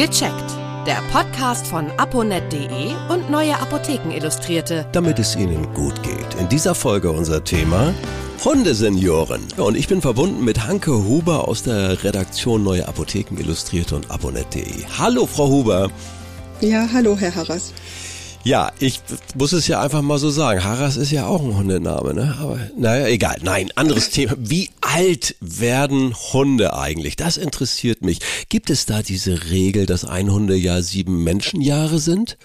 Gecheckt. Der Podcast von aponet.de und Neue Apotheken Illustrierte. Damit es Ihnen gut geht. In dieser Folge unser Thema Hundesenioren. Und ich bin verbunden mit Hanke Huber aus der Redaktion Neue Apotheken Illustrierte und aponet.de. Hallo, Frau Huber. Ja, hallo, Herr Harras. Ja, ich muss es ja einfach mal so sagen. Harras ist ja auch ein Hundename, ne? Aber naja, egal. Nein, anderes Thema. Wie alt werden Hunde eigentlich? Das interessiert mich. Gibt es da diese Regel, dass ein Hundejahr sieben Menschenjahre sind?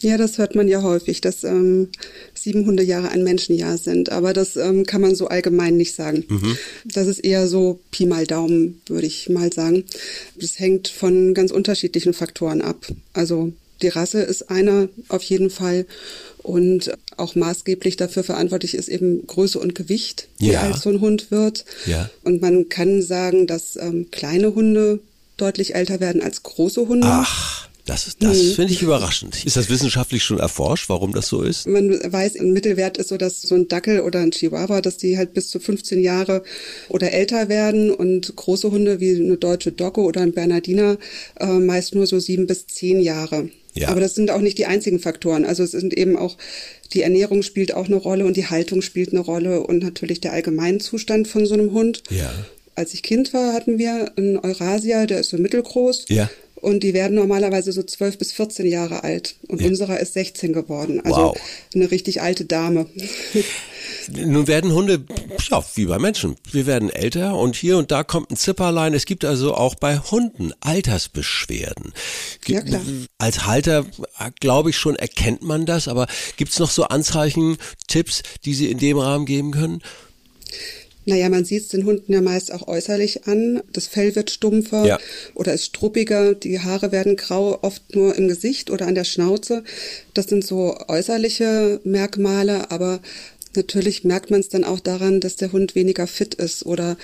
Ja, das hört man ja häufig, dass ähm, sieben Hundejahre ein Menschenjahr sind. Aber das ähm, kann man so allgemein nicht sagen. Mhm. Das ist eher so Pi mal Daumen, würde ich mal sagen. Das hängt von ganz unterschiedlichen Faktoren ab. Also die Rasse ist einer auf jeden Fall und auch maßgeblich dafür verantwortlich ist eben Größe und Gewicht, wie alt so ein Hund wird. Ja. Und man kann sagen, dass ähm, kleine Hunde deutlich älter werden als große Hunde. Ach. Das, das mhm. finde ich überraschend. Ist das wissenschaftlich schon erforscht, warum das so ist? Man weiß, ein Mittelwert ist so, dass so ein Dackel oder ein Chihuahua, dass die halt bis zu 15 Jahre oder älter werden und große Hunde wie eine deutsche Dogge oder ein Bernardiner äh, meist nur so sieben bis zehn Jahre. Ja. Aber das sind auch nicht die einzigen Faktoren. Also es sind eben auch die Ernährung spielt auch eine Rolle und die Haltung spielt eine Rolle und natürlich der Allgemeinzustand von so einem Hund. Ja. Als ich Kind war, hatten wir einen Eurasia, der ist so mittelgroß. Ja. Und die werden normalerweise so 12 bis 14 Jahre alt. Und ja. unserer ist 16 geworden. Also wow. eine richtig alte Dame. Nun werden Hunde, ja, wie bei Menschen. Wir werden älter und hier und da kommt ein Zipperlein. Es gibt also auch bei Hunden Altersbeschwerden. Ja, klar. Als Halter, glaube ich schon, erkennt man das. Aber gibt es noch so Anzeichen, Tipps, die Sie in dem Rahmen geben können? Naja, man sieht es den Hunden ja meist auch äußerlich an. Das Fell wird stumpfer ja. oder ist struppiger, die Haare werden grau, oft nur im Gesicht oder an der Schnauze. Das sind so äußerliche Merkmale, aber natürlich merkt man es dann auch daran, dass der Hund weniger fit ist oder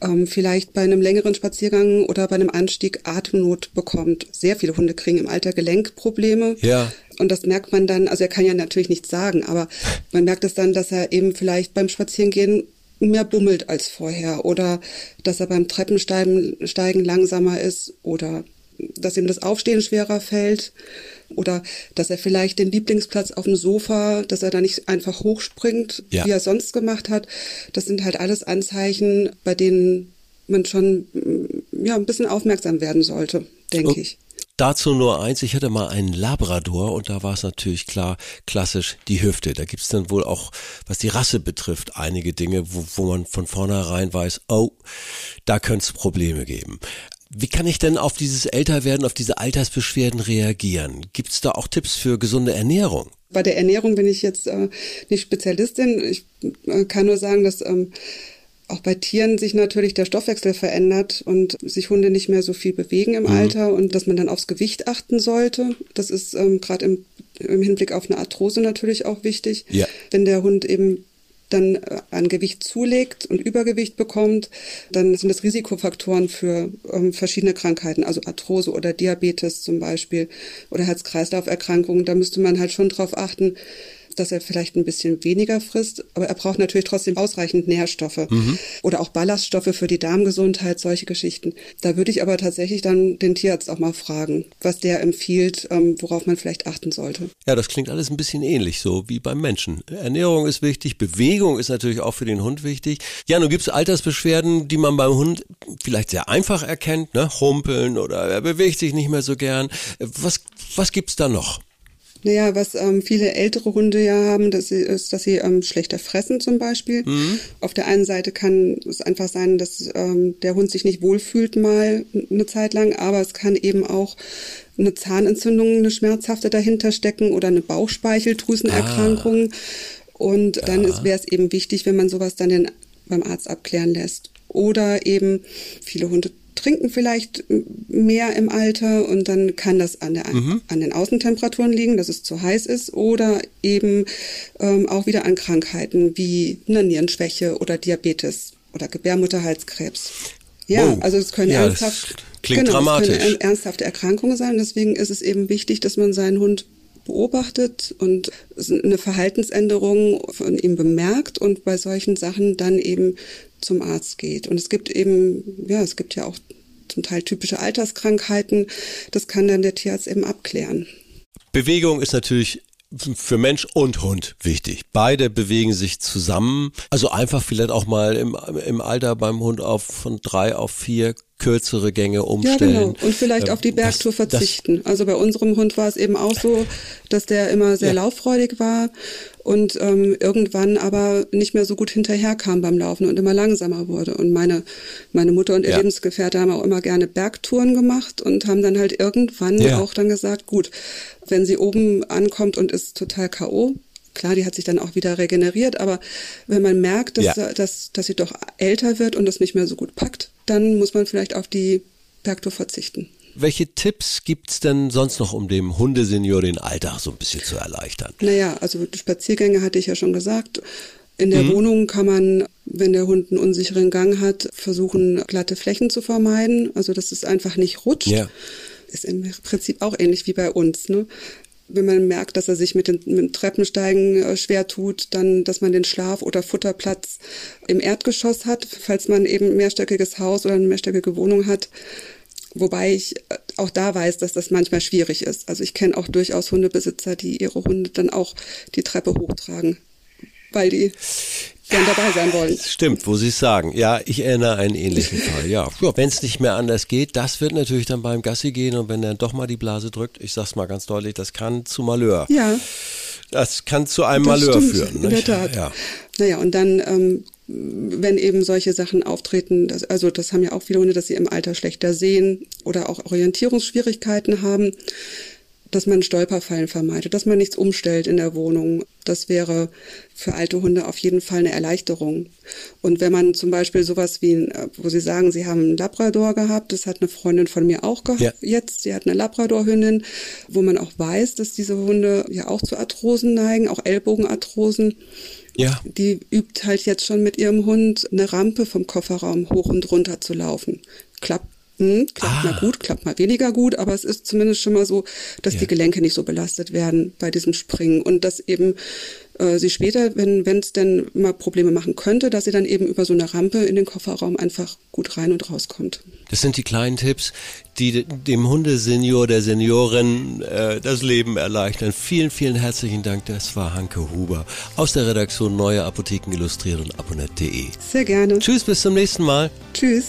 ähm, vielleicht bei einem längeren Spaziergang oder bei einem Anstieg Atemnot bekommt. Sehr viele Hunde kriegen im Alter Gelenkprobleme. Ja. Und das merkt man dann, also er kann ja natürlich nichts sagen, aber man merkt es dann, dass er eben vielleicht beim Spazierengehen mehr bummelt als vorher oder dass er beim Treppensteigen Steigen langsamer ist oder dass ihm das Aufstehen schwerer fällt oder dass er vielleicht den Lieblingsplatz auf dem Sofa, dass er da nicht einfach hochspringt, ja. wie er sonst gemacht hat. Das sind halt alles Anzeichen, bei denen man schon ja ein bisschen aufmerksam werden sollte, denke oh. ich. Dazu nur eins, ich hatte mal einen Labrador und da war es natürlich klar, klassisch die Hüfte. Da gibt's dann wohl auch, was die Rasse betrifft, einige Dinge, wo, wo man von vornherein weiß, oh, da könnte es Probleme geben. Wie kann ich denn auf dieses Älterwerden, auf diese Altersbeschwerden reagieren? Gibt's da auch Tipps für gesunde Ernährung? Bei der Ernährung bin ich jetzt äh, nicht Spezialistin. Ich äh, kann nur sagen, dass ähm, auch bei Tieren sich natürlich der Stoffwechsel verändert und sich Hunde nicht mehr so viel bewegen im mhm. Alter und dass man dann aufs Gewicht achten sollte. Das ist ähm, gerade im, im Hinblick auf eine Arthrose natürlich auch wichtig. Ja. Wenn der Hund eben dann äh, an Gewicht zulegt und Übergewicht bekommt, dann sind das Risikofaktoren für ähm, verschiedene Krankheiten, also Arthrose oder Diabetes zum Beispiel oder Herz-Kreislauf-Erkrankungen. Da müsste man halt schon drauf achten, dass er vielleicht ein bisschen weniger frisst, aber er braucht natürlich trotzdem ausreichend Nährstoffe mhm. oder auch Ballaststoffe für die Darmgesundheit, solche Geschichten. Da würde ich aber tatsächlich dann den Tierarzt auch mal fragen, was der empfiehlt, ähm, worauf man vielleicht achten sollte. Ja, das klingt alles ein bisschen ähnlich, so wie beim Menschen. Ernährung ist wichtig, Bewegung ist natürlich auch für den Hund wichtig. Ja, nun gibt es Altersbeschwerden, die man beim Hund vielleicht sehr einfach erkennt, ne? Humpeln oder er bewegt sich nicht mehr so gern. Was, was gibt's da noch? Naja, was ähm, viele ältere Hunde ja haben, das ist, dass sie ähm, schlechter fressen zum Beispiel. Mhm. Auf der einen Seite kann es einfach sein, dass ähm, der Hund sich nicht wohlfühlt mal eine Zeit lang, aber es kann eben auch eine Zahnentzündung, eine schmerzhafte dahinter stecken oder eine Bauchspeicheldrüsenerkrankung. Ah. Und dann ja. wäre es eben wichtig, wenn man sowas dann den, beim Arzt abklären lässt. Oder eben viele Hunde trinken vielleicht mehr im Alter und dann kann das an, der, mhm. an den Außentemperaturen liegen, dass es zu heiß ist oder eben ähm, auch wieder an Krankheiten wie eine Nierenschwäche oder Diabetes oder Gebärmutterhalskrebs. Ja, wow. also es können ja, ernsthaft, klingt genau, dramatisch. können ernsthafte Erkrankungen sein. Deswegen ist es eben wichtig, dass man seinen Hund beobachtet und eine Verhaltensänderung von ihm bemerkt und bei solchen Sachen dann eben zum Arzt geht. Und es gibt eben, ja, es gibt ja auch zum Teil typische Alterskrankheiten. Das kann dann der Tierarzt eben abklären. Bewegung ist natürlich für Mensch und Hund wichtig. Beide bewegen sich zusammen. Also einfach vielleicht auch mal im, im Alter beim Hund auf von drei auf vier kürzere Gänge umstellen. Ja, genau. Und vielleicht ähm, auf die Bergtour das, verzichten. Das, also bei unserem Hund war es eben auch so, dass der immer sehr ja. lauffreudig war und ähm, irgendwann aber nicht mehr so gut hinterherkam beim Laufen und immer langsamer wurde. Und meine, meine Mutter und ihr ja. Lebensgefährte haben auch immer gerne Bergtouren gemacht und haben dann halt irgendwann ja. auch dann gesagt, gut, wenn sie oben ankommt und ist total K.O., klar, die hat sich dann auch wieder regeneriert, aber wenn man merkt, dass, ja. dass, dass sie doch älter wird und das nicht mehr so gut packt, dann muss man vielleicht auf die Bergtour verzichten. Welche Tipps gibt es denn sonst noch, um dem Hundesenior den Alltag so ein bisschen zu erleichtern? Naja, also Spaziergänge hatte ich ja schon gesagt. In der mhm. Wohnung kann man, wenn der Hund einen unsicheren Gang hat, versuchen, glatte Flächen zu vermeiden. Also, dass es einfach nicht rutscht. Ja. Ist im Prinzip auch ähnlich wie bei uns. Ne? Wenn man merkt, dass er sich mit, den, dem Treppensteigen äh, schwer tut, dann, dass man den Schlaf- oder Futterplatz im Erdgeschoss hat, falls man eben ein mehrstöckiges Haus oder eine mehrstöckige Wohnung hat. Wobei ich äh, auch da weiß, dass das manchmal schwierig ist. Also ich kenne auch durchaus Hundebesitzer, die ihre Hunde dann auch die Treppe hochtragen, weil die gern dabei sein wollen. Stimmt, wo Sie es sagen. Ja, ich erinnere einen ähnlichen Fall. Ja, ja wenn es nicht mehr anders geht, das wird natürlich dann beim Gassi gehen und wenn dann doch mal die Blase drückt, ich sag's mal ganz deutlich, das kann zu Malheur. Ja. Das kann zu einem das Malheur stimmt, führen. In der Tat. Ja. Naja, und dann ähm, wenn eben solche Sachen auftreten, das, also das haben ja auch viele Hunde, dass sie im Alter schlechter sehen oder auch Orientierungsschwierigkeiten haben, dass man Stolperfallen vermeidet, dass man nichts umstellt in der Wohnung. Das wäre für alte Hunde auf jeden Fall eine Erleichterung. Und wenn man zum Beispiel sowas wie, wo Sie sagen, Sie haben einen Labrador gehabt, das hat eine Freundin von mir auch gehabt ja. jetzt, sie hat eine Labradorhündin, wo man auch weiß, dass diese Hunde ja auch zu Arthrosen neigen, auch Ellbogenarthrosen. Ja. Die übt halt jetzt schon mit ihrem Hund eine Rampe vom Kofferraum hoch und runter zu laufen. Klappt hm, klappt ah. mal gut, klappt mal weniger gut, aber es ist zumindest schon mal so, dass ja. die Gelenke nicht so belastet werden bei diesem Springen und dass eben äh, sie später, wenn es denn mal Probleme machen könnte, dass sie dann eben über so eine Rampe in den Kofferraum einfach gut rein und rauskommt. Das sind die kleinen Tipps, die dem Hundesenior, der Seniorin äh, das Leben erleichtern. Vielen, vielen herzlichen Dank. Das war Hanke Huber aus der Redaktion Neue Apotheken Illustriert und abonnet.de. Sehr gerne. Tschüss, bis zum nächsten Mal. Tschüss.